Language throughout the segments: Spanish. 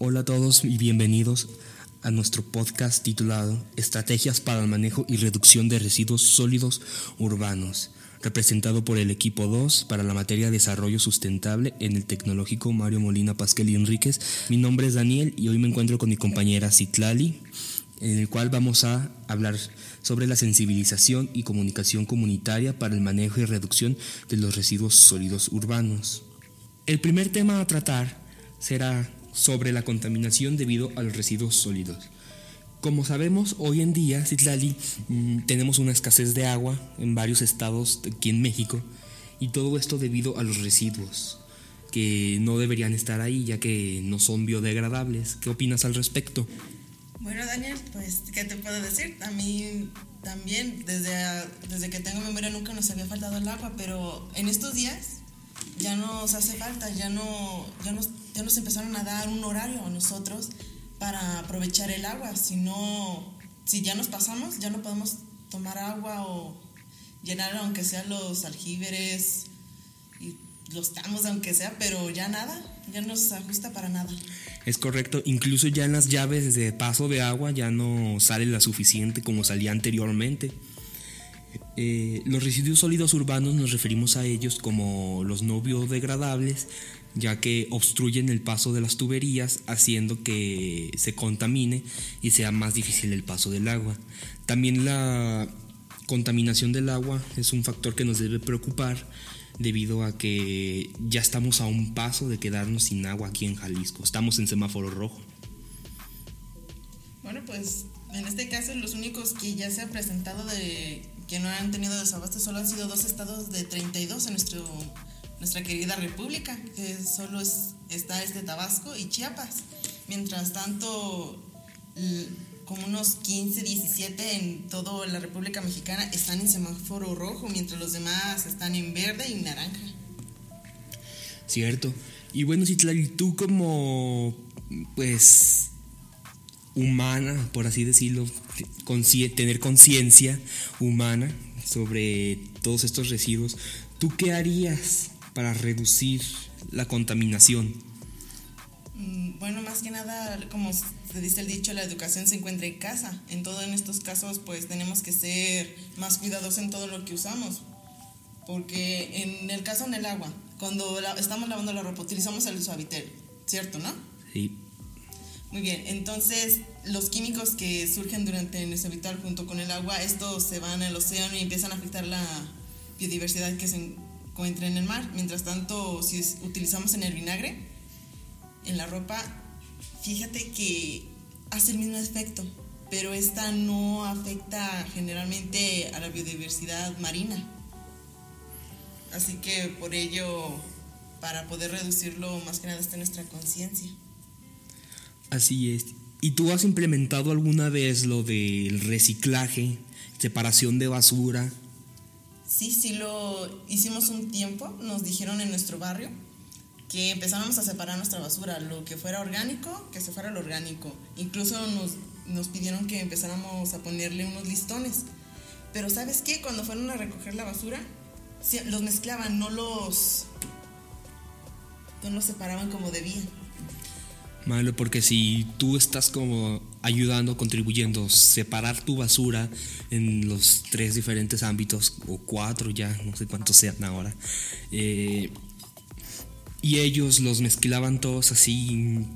Hola a todos y bienvenidos a nuestro podcast titulado Estrategias para el manejo y reducción de residuos sólidos urbanos, representado por el equipo 2 para la materia de desarrollo sustentable en el tecnológico Mario Molina Pasquel y Enríquez. Mi nombre es Daniel y hoy me encuentro con mi compañera Citlali, en el cual vamos a hablar sobre la sensibilización y comunicación comunitaria para el manejo y reducción de los residuos sólidos urbanos. El primer tema a tratar será sobre la contaminación debido a los residuos sólidos. Como sabemos, hoy en día, Citlali, mm, tenemos una escasez de agua en varios estados aquí en México y todo esto debido a los residuos que no deberían estar ahí ya que no son biodegradables. ¿Qué opinas al respecto? Bueno, Daniel, pues, ¿qué te puedo decir? A mí también, desde, desde que tengo memoria, nunca nos había faltado el agua, pero en estos días ya nos hace falta, ya, no, ya, nos, ya nos empezaron a dar un horario a nosotros para aprovechar el agua. Si no, si ya nos pasamos, ya no podemos tomar agua o llenar aunque sea los aljibres y los tamos aunque sea, pero ya nada, ya no se ajusta para nada. Es correcto, incluso ya en las llaves de paso de agua ya no sale la suficiente como salía anteriormente. Eh, los residuos sólidos urbanos nos referimos a ellos como los no biodegradables, ya que obstruyen el paso de las tuberías, haciendo que se contamine y sea más difícil el paso del agua. También la contaminación del agua es un factor que nos debe preocupar debido a que ya estamos a un paso de quedarnos sin agua aquí en Jalisco. Estamos en semáforo rojo. Bueno, pues en este caso los únicos que ya se han presentado de que no han tenido desabasto solo han sido dos estados de 32 en nuestro, nuestra querida república, que solo es, está este Tabasco y Chiapas. Mientras tanto, como unos 15, 17 en toda la República Mexicana están en semáforo rojo, mientras los demás están en verde y naranja. Cierto. Y bueno, Citlali, tú como, pues, humana, por así decirlo, tener conciencia humana sobre todos estos residuos, ¿tú qué harías para reducir la contaminación? Mm, bueno, más que nada, como se dice el dicho, la educación se encuentra en casa. En todos en estos casos, pues tenemos que ser más cuidadosos en todo lo que usamos. Porque en el caso en el agua, cuando estamos lavando la ropa, utilizamos el suavitel, ¿cierto, no? Sí. Muy bien, entonces los químicos que surgen durante el suavitel junto con el agua, estos se van al océano y empiezan a afectar la biodiversidad que se encuentra en el mar. Mientras tanto, si utilizamos en el vinagre, en la ropa, fíjate que hace el mismo efecto, pero esta no afecta generalmente a la biodiversidad marina. Así que por ello, para poder reducirlo, más que nada está nuestra conciencia. Así es. ¿Y tú has implementado alguna vez lo del reciclaje, separación de basura? Sí, sí lo hicimos un tiempo, nos dijeron en nuestro barrio que empezábamos a separar nuestra basura, lo que fuera orgánico, que se fuera lo orgánico. Incluso nos, nos pidieron que empezáramos a ponerle unos listones. Pero ¿sabes qué? Cuando fueron a recoger la basura, los mezclaban, no los, no los separaban como debían. Malo, porque si tú estás como ayudando, contribuyendo, separar tu basura en los tres diferentes ámbitos, o cuatro ya, no sé cuántos sean ahora, eh, y ellos los mezclaban todos así.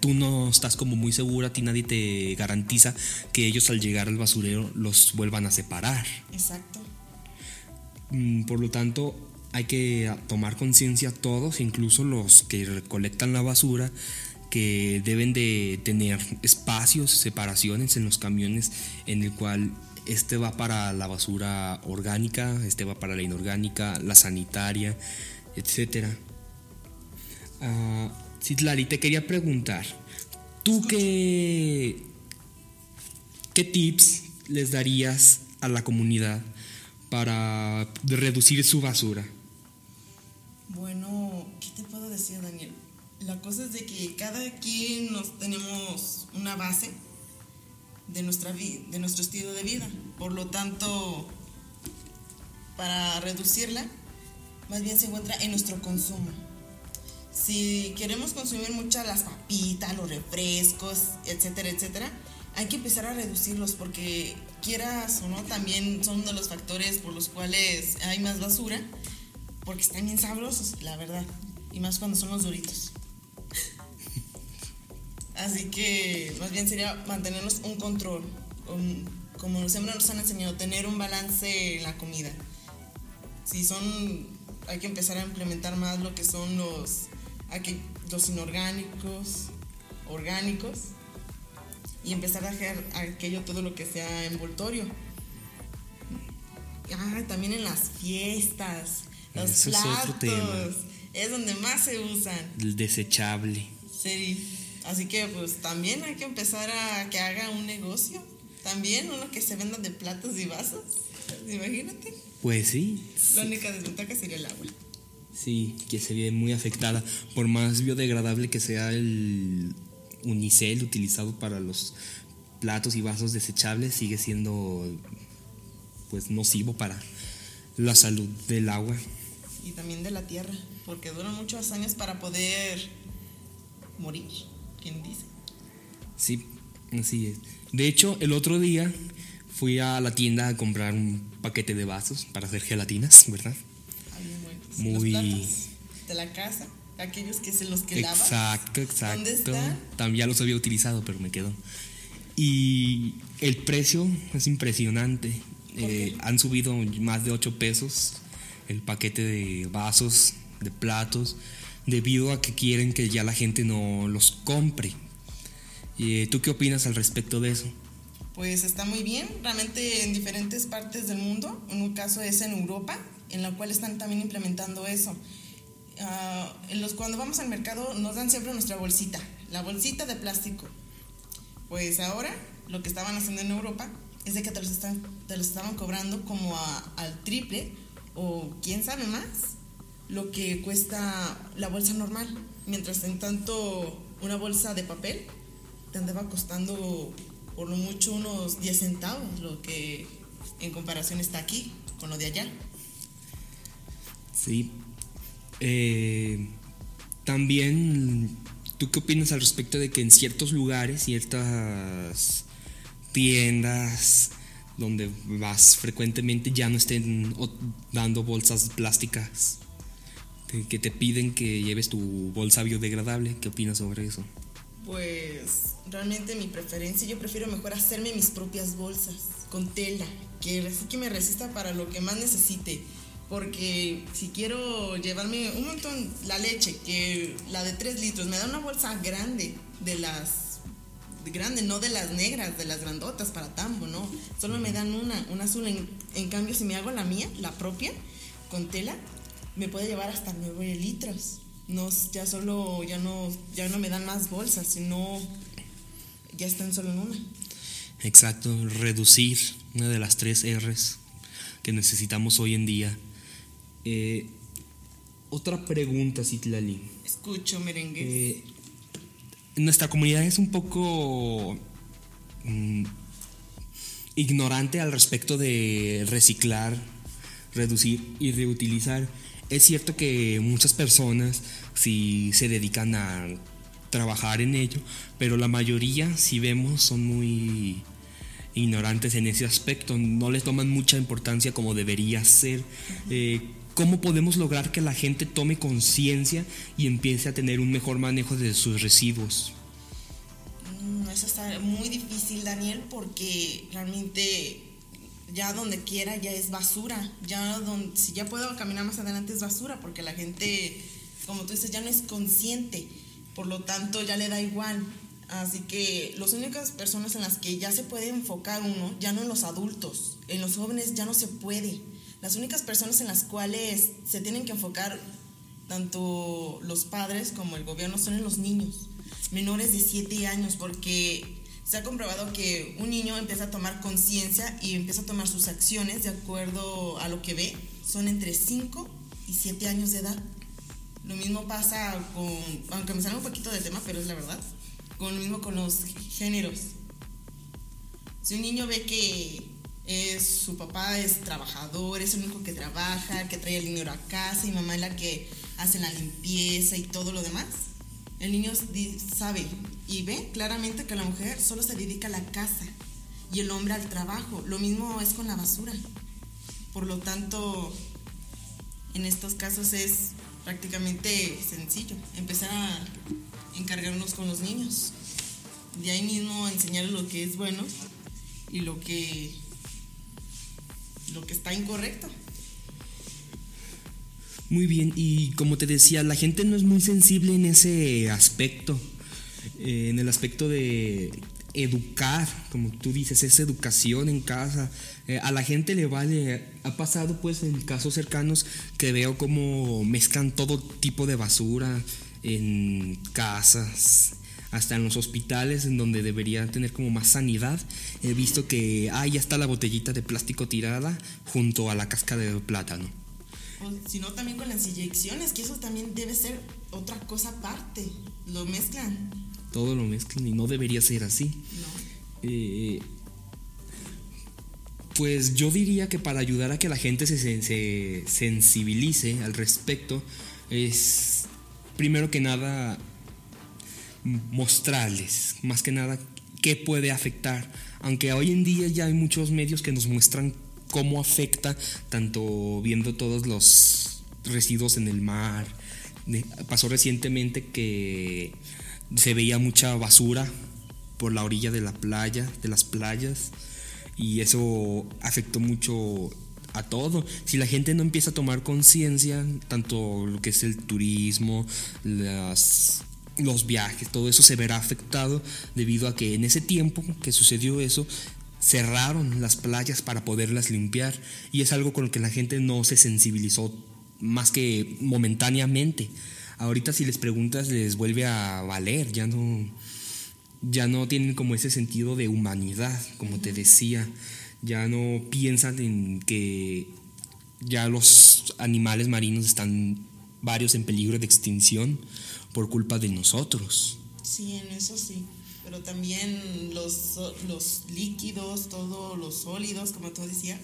Tú no estás como muy segura, a ti nadie te garantiza que ellos al llegar al basurero los vuelvan a separar. Exacto. Mm, por lo tanto, hay que tomar conciencia todos, incluso los que recolectan la basura, que deben de tener espacios, separaciones en los camiones en el cual este va para la basura orgánica, este va para la inorgánica, la sanitaria, etcétera Uh, Citlali, te quería preguntar, ¿tú qué, qué tips les darías a la comunidad para reducir su basura? Bueno, La cosa es de que cada quien nos tenemos una base de, nuestra de nuestro estilo de vida. Por lo tanto, para reducirla, más bien se encuentra en nuestro consumo si queremos consumir muchas las papitas, los refrescos, etcétera, etcétera, hay que empezar a reducirlos porque quieras o no, también son de los factores por los cuales hay más basura, porque están bien sabrosos, la verdad, y más cuando son los duritos. Así que más bien sería mantenernos un control, como siempre nos han enseñado, tener un balance en la comida. Si son, hay que empezar a implementar más lo que son los, los inorgánicos, orgánicos, y empezar a hacer aquello todo lo que sea envoltorio. Ah, también en las fiestas, los platos, es, donde más se usan. El desechable. Sí, así que pues también hay que empezar a que haga un negocio, también uno que se venda de platos y vasos, imagínate. Pues sí. La única desventaja sería el agua. Sí, que se ve muy afectada, por más biodegradable que sea el unicel utilizado para los platos y vasos desechables sigue siendo pues nocivo para la salud del agua y también de la tierra porque duran muchos años para poder morir quién dice. Sí así es. De hecho el otro día fui a la tienda a comprar un paquete de vasos para hacer gelatinas verdad muy de la casa aquellos que se los que Exacto, exacto. También ya los había utilizado, pero me quedó. Y el precio es impresionante. Eh, han subido más de 8 pesos el paquete de vasos, de platos, debido a que quieren que ya la gente no los compre. Eh, ¿Tú qué opinas al respecto de eso? Pues está muy bien, realmente en diferentes partes del mundo, en un caso es en Europa, en la cual están también implementando eso. Ah, los, cuando vamos al mercado nos dan siempre nuestra bolsita, la bolsita de plástico. Pues ahora lo que estaban haciendo en Europa es de que te los, están, te los estaban cobrando como al triple o quién sabe más lo que cuesta la bolsa normal. Mientras en tanto una bolsa de papel te andaba costando por lo mucho unos 10 centavos, lo que en comparación está aquí con lo de allá. Sí, eh, también, ¿tú qué opinas al respecto de que en ciertos lugares, ciertas tiendas donde vas frecuentemente ya no estén dando bolsas plásticas? Que te piden que lleves tu bolsa biodegradable. ¿Qué opinas sobre eso? Pues realmente mi preferencia, yo prefiero mejor hacerme mis propias bolsas con tela, que así que me resista para lo que más necesite porque si quiero llevarme un montón, la leche, que la de 3 litros, me da una bolsa grande de las, grande, no de las negras, de las grandotas para tambo, no, solo me dan una, una azul, en, cambio si me hago la mía, la propia, con tela, me puede llevar hasta 9 litros, no, ya solo, ya no, ya no me dan más bolsas, sino ya están solo en una. Exacto, reducir una de las tres R's que necesitamos hoy en día eh, otra pregunta, Citlali. Escucho, merengue. Eh, nuestra comunidad es un poco mm, ignorante al respecto de reciclar, reducir y reutilizar. Es cierto que muchas personas sí se dedican a trabajar en ello, pero la mayoría, si vemos, son muy ignorantes en ese aspecto, no les toman mucha importancia como debería ser. ¿Cómo podemos lograr que la gente tome conciencia y empiece a tener un mejor manejo de sus residuos? Mm, eso está muy difícil, Daniel, porque realmente ya donde quiera ya es basura. Ya donde, si ya puedo caminar más adelante es basura, porque la gente, como tú dices, ya no es consciente. Por lo tanto, ya le da igual. Así que las únicas personas en las que ya se puede enfocar uno, ya no en los adultos, en los jóvenes ya no se puede las únicas personas en las cuales se tienen que enfocar tanto los padres como el gobierno son en los niños, menores de 7 años, porque se ha comprobado que un niño empieza a tomar conciencia y empieza a tomar sus acciones de acuerdo a lo que ve, son entre 5 y 7 años de edad. Lo mismo pasa con, aunque me sale un poquito de tema, pero es la verdad, con lo mismo con los géneros. Si un niño ve que es, su papá es trabajador, es el único que trabaja, que trae el dinero a casa y mamá es la que hace la limpieza y todo lo demás, el niño sabe y ve claramente que la mujer solo se dedica a la casa y el hombre al trabajo. Lo mismo es con la basura. Por lo tanto, en estos casos es prácticamente sencillo empezar a encargarnos con los niños. De ahí mismo enseñarles lo que es bueno y lo que lo que está incorrecto. Muy bien, y como te decía, la gente no es muy sensible en ese aspecto, eh, en el aspecto de educar, como tú dices, es educación en casa. Eh, a la gente le vale, ha pasado pues en casos cercanos que veo como mezclan todo tipo de basura en casas, hasta en los hospitales en donde deberían tener como más sanidad. He visto que ah, ya está la botellita de plástico tirada junto a la casca de plátano. O si no, también con las inyecciones, que eso también debe ser otra cosa aparte. Lo mezclan. Todo lo mezclan y no debería ser así. No. Eh, pues yo diría que para ayudar a que la gente se, se sensibilice al respecto es primero que nada mostrarles, más que nada, qué puede afectar. Aunque hoy en día ya hay muchos medios que nos muestran cómo afecta, tanto viendo todos los residuos en el mar. Pasó recientemente que se veía mucha basura por la orilla de la playa, de las playas, y eso afectó mucho a todo. Si la gente no empieza a tomar conciencia, tanto lo que es el turismo, los viajes, todo eso se verá afectado debido a que en ese tiempo que sucedió eso, cerraron las playas para poderlas limpiar y es algo con lo que la gente no se sensibilizó más que momentáneamente. Ahorita si les preguntas les vuelve a valer, ya no ya no tienen como ese sentido de humanidad, como te decía, ya no piensan en que ya los animales marinos están varios en peligro de extinción por culpa de nosotros. Sí, en eso sí. Pero también los, los líquidos, todos los sólidos, como tú decías,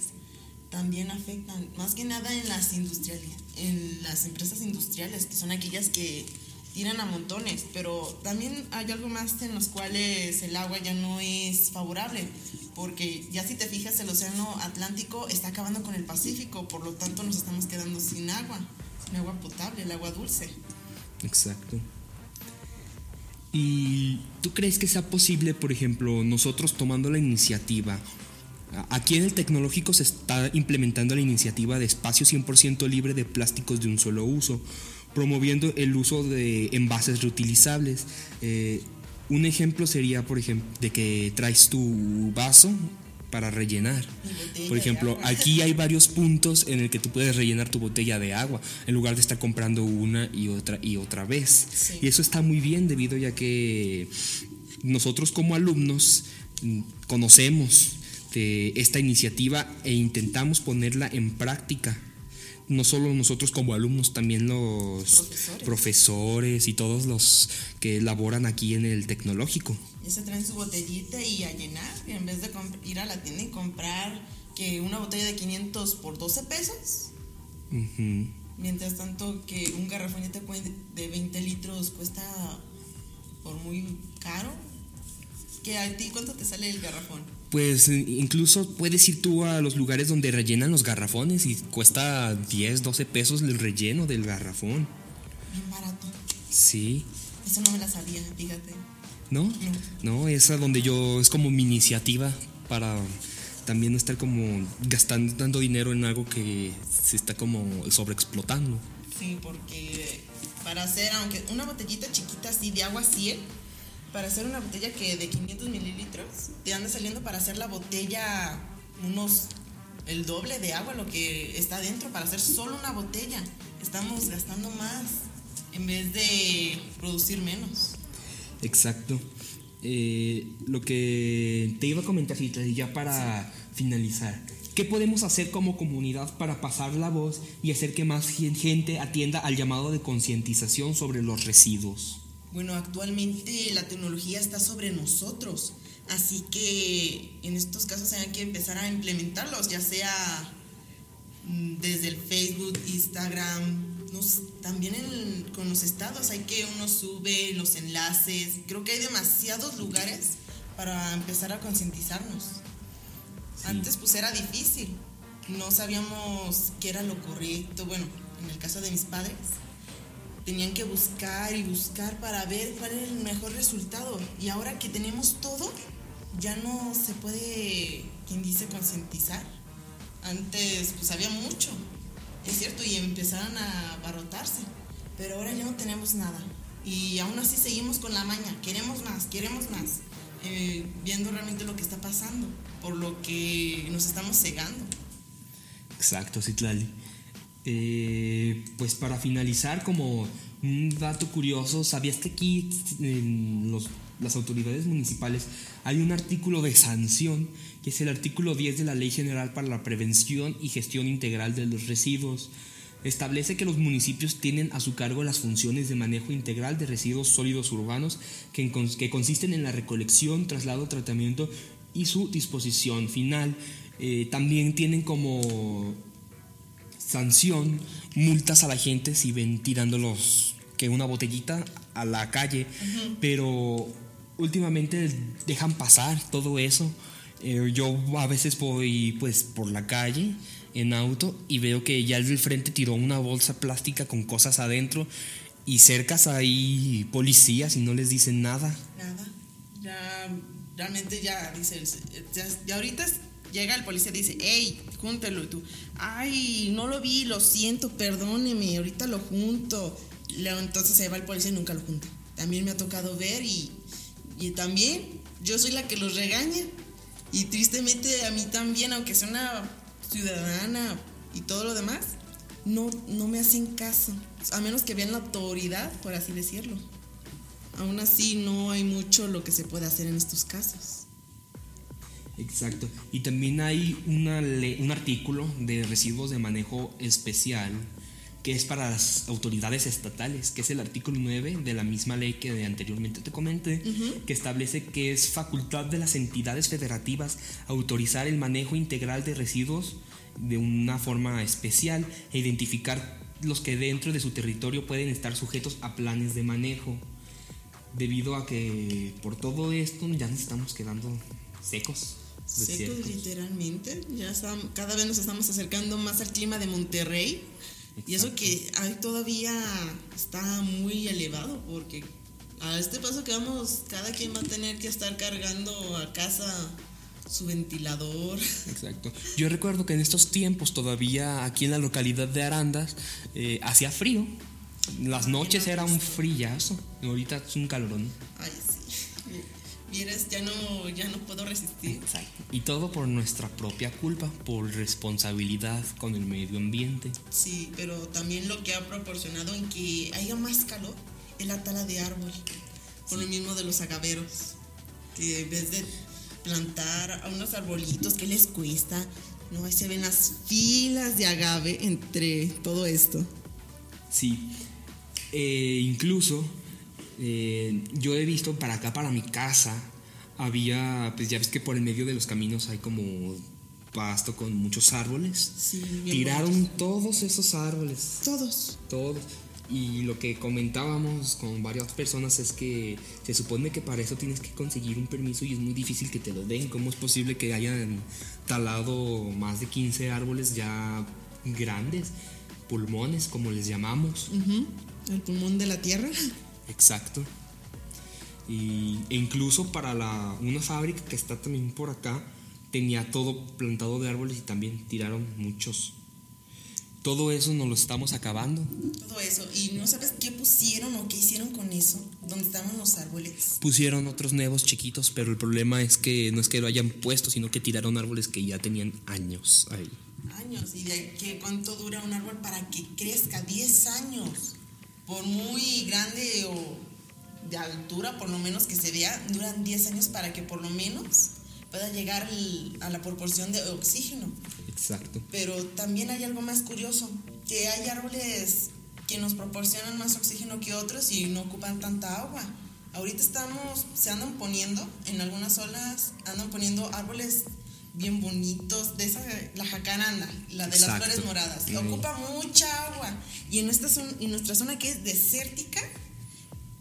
también afectan, más que nada en las industriales, en las empresas industriales, que son aquellas que tiran a montones, pero también hay algo más en los cuales el agua ya no es favorable, porque ya si te fijas el océano Atlántico está acabando con el Pacífico, por lo tanto nos estamos quedando sin agua, sin agua potable, el agua dulce. Exacto. ¿Y tú crees que sea posible, por ejemplo, nosotros tomando la iniciativa? Aquí en el tecnológico se está implementando la iniciativa de espacio 100% libre de plásticos de un solo uso, promoviendo el uso de envases reutilizables. Eh, un ejemplo sería, por ejemplo, de que traes tu vaso para rellenar. Por ejemplo, aquí hay varios puntos en el que tú puedes rellenar tu botella de agua en lugar de estar comprando una y otra y otra vez. Y eso está muy bien debido ya que nosotros como alumnos mm, conocemos de esta iniciativa e intentamos ponerla en práctica no solo nosotros como alumnos, también los profesores. y todos los que laboran aquí en el tecnológico. Y se traen su botellita y a llenar, en vez de ir a la tienda y comprar que una botella de 500 por 12 pesos. Mientras tanto que un garrafón de 20 litros cuesta por muy caro. ¿Que a ti cuánto te sale el garrafón? Pues incluso puedes ir tú a los lugares donde rellenan los garrafones y cuesta 10, 12 pesos el relleno del garrafón. Bien barato. Sí. Eso no me la sabía, fíjate. ¿No? No, no esa donde yo, es como mi iniciativa para también no estar como gastando dando dinero en algo que se está como sobreexplotando. Sí, porque para hacer, aunque una botellita chiquita así de agua 100, para hacer una botella que de 500 mililitros te anda saliendo para hacer la botella unos el doble de agua lo que está dentro para hacer solo una botella. Estamos gastando más en vez de producir menos. Exacto. Eh, lo que te iba a comentar y ya para finalizar ¿Qué podemos hacer como comunidad para pasar la voz y hacer que más gente atienda al llamado de concientización sobre los residuos? Bueno, actualmente la tecnología está sobre nosotros, así que en estos casos hay que empezar a implementarlos, ya sea mm, desde el Facebook, Instagram, también con los estados hay que uno sube los enlaces. Creo que hay demasiados lugares para empezar a concientizarnos. Antes pues era difícil. No sabíamos qué era lo correcto. Bueno, en el caso de mis padres, tenían que buscar y buscar para ver cuál era el mejor resultado. Y ahora que tenemos todo, ya no se puede, quien dice, concientizar. Antes pues había mucho, es cierto, y empezaron a abarrotarse. Pero ahora ya no tenemos nada. Y aún así seguimos con la maña. Queremos más, queremos más. Eh, viendo realmente lo que está pasando. Por lo que nos estamos cegando. Exacto, Citlali. Eh, pues para finalizar, como un dato curioso, ¿sabías que aquí en las autoridades municipales hay un artículo de sanción, que es el artículo 10 de la Ley General para la Prevención y Gestión Integral de los Residuos? Establece que los municipios tienen a su cargo las funciones de manejo integral de residuos sólidos urbanos que, que consisten en la recolección, traslado, tratamiento y su disposición final. Eh, también tienen como sanción multas a la gente si ven tirándolos que una botellita a la calle, pero últimamente dejan pasar todo eso. Eh, yo a veces voy pues por la calle en auto y veo que ya el del frente tiró una bolsa plástica con cosas adentro y cercas hay policías y no les dicen nada. Nada. Ya realmente ya dice, ya, ya ahorita llega el policía y dice, hey, júntelo. Y tú, ay, no lo vi, lo siento, perdóneme, ahorita lo junto. Entonces se va el policía y nunca lo junta. También me ha tocado ver y, y también yo soy la que los regaña. Y tristemente a mí también, aunque sea una ciudadana y todo lo demás, no, no me hacen caso. A menos que vean la autoridad, por así decirlo. Aún así no hay mucho lo que se puede hacer en estos casos. Exacto. Y también hay una un artículo de residuos de manejo especial que es para las autoridades estatales, que es el artículo 9 de la misma ley que anteriormente te comenté, que establece que es facultad de las entidades federativas autorizar el manejo integral de residuos de una forma especial e identificar los que dentro de su territorio pueden estar sujetos a planes de manejo. Debido a que por todo esto ya nos estamos quedando secos secos literalmente. Ya cada vez nos estamos acercando más al clima de Monterrey. Y eso que hay todavía está muy elevado porque a este paso que vamos, cada quien va a tener que estar cargando a casa su ventilador. Exacto. Yo recuerdo que en estos tiempos todavía aquí en la localidad de Arandas eh, hacía frío. Las noches era un frillazo. Ahorita es un calorón. Ay, vieras, ya no, ya no puedo resistir. Y todo por nuestra propia culpa, por responsabilidad con el medio ambiente. Sí, pero también lo que ha proporcionado en que haya más calor es la tala de árbol. Por lo mismo de los agaveros. Que en vez de plantar a unos arbolitos, ¿qué les cuesta? No, ahí se ven las filas de agave entre todo esto. Sí. Eh, incluso eh, yo he visto para acá, para mi casa, había, pues ya ves que por el medio de los caminos hay como pasto con muchos árboles. Tiraron todos esos árboles. Todos. Todos. Y lo que comentábamos con varias personas es que se supone que para eso tienes que conseguir un permiso y es muy difícil que te lo den. ¿Cómo es posible que hayan talado más de 15 árboles ya grandes? Pulmones, como les llamamos. El pulmón de la tierra. Exacto. Y, e incluso para la, una fábrica que está también por acá, tenía todo plantado de árboles y también tiraron muchos. Todo eso nos lo estamos acabando. Todo eso. ¿Y no sabes qué pusieron o qué hicieron con eso? ¿Dónde estaban los árboles? Pusieron otros nuevos chiquitos, pero el problema es que no es que lo hayan puesto, sino que tiraron árboles que ya tenían años ahí. Años. ¿Y de qué, cuánto dura un árbol para que crezca? 10 años por muy grande o de altura, por lo menos que se vea, duran 10 años para que por lo menos pueda llegar a la proporción de oxígeno. Exacto. Pero también hay algo más curioso, que hay árboles que nos proporcionan más oxígeno que otros y no ocupan tanta agua. Ahorita estamos, se andan poniendo, en algunas zonas andan poniendo árboles bien bonitos, de esa, la jacaranda, la de las Exacto. flores moradas. Sí. Ocupa mucha agua. Y en, esta zona, en nuestra zona que es desértica,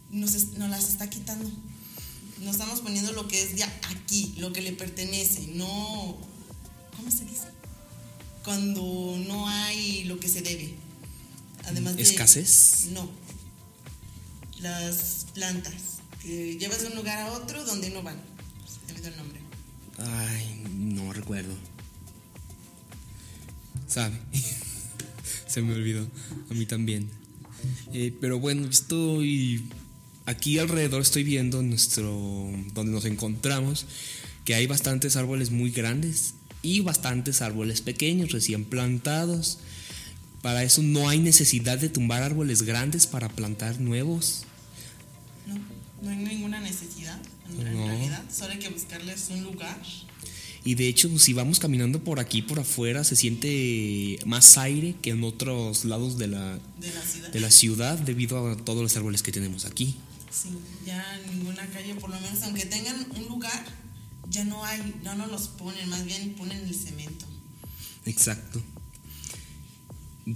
nos, las está quitando. Nos estamos poniendo lo que es ya aquí, lo que le pertenece, no... ¿Cómo se dice? Cuando no hay lo que se debe. Además de... ¿Escasez? No. Las plantas. Que llevas de un lugar a otro donde no van. Se me el nombre. Ay, no recuerdo. ¿Sabe? Se me olvidó. A mí también. Eh, pero bueno, estoy aquí alrededor, estoy viendo nuestro. donde nos encontramos, que hay bastantes árboles muy grandes y bastantes árboles pequeños, recién plantados. Para eso no hay necesidad de tumbar árboles grandes para plantar nuevos. No, no hay ninguna necesidad. En, No. realidad, solo hay que buscarles un lugar. Y de hecho, si vamos caminando por aquí, por afuera, se siente más aire que en otros lados de la, de la ciudad. de la ciudad debido a todos los árboles que tenemos aquí. Sí, ya en ninguna calle, por lo menos, aunque tengan un lugar, ya no hay, ya no los ponen, más bien ponen el cemento. Exacto.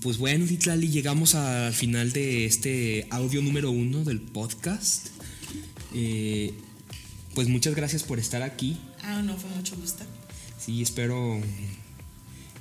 Pues bueno, Titlali, llegamos al final de este audio número uno del podcast. Eh, pues muchas gracias por estar aquí. Ah, no, fue mucho gusto. Sí, espero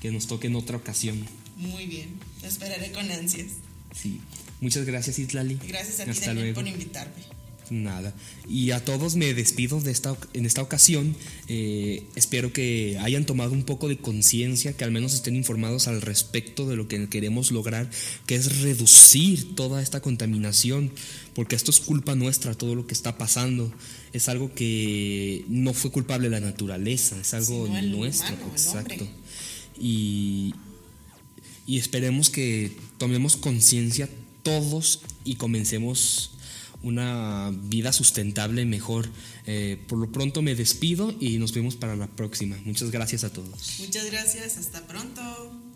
que nos toque en otra ocasión. Muy bien, te esperaré con ansias. Sí. Muchas gracias, Itlali. Gracias a ti Hasta también luego. por invitarme. Nada. Y a todos me despido de esta, en esta ocasión. Eh, espero que hayan tomado un poco de conciencia, que al menos estén informados al respecto de lo que queremos lograr, que es reducir toda esta contaminación, porque esto es culpa nuestra, todo lo que está pasando. Es algo que no fue culpable la naturaleza, es algo Sino nuestro. humano, exacto. Y, y esperemos que tomemos conciencia todos y comencemos una vida sustentable mejor. Eh, por lo pronto me despido y nos vemos para la próxima. Muchas gracias a todos. Muchas gracias, hasta pronto.